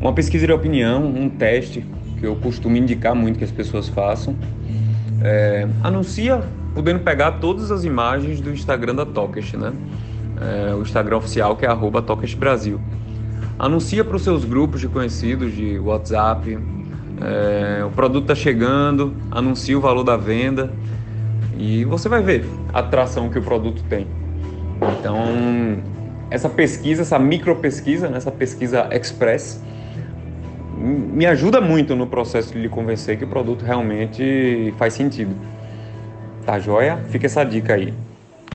Uma pesquisa de opinião, um teste que eu costumo indicar muito que as pessoas façam. É, anuncia podendo pegar todas as imagens do Instagram da Tokest, né? É, o Instagram oficial que é arroba Brasil. Anuncia para os seus grupos de conhecidos de WhatsApp. É, o produto está chegando, anuncia o valor da venda e você vai ver a atração que o produto tem. Então, essa pesquisa, essa micro pesquisa, né, essa pesquisa express, me ajuda muito no processo de lhe convencer que o produto realmente faz sentido. Tá joia? Fica essa dica aí.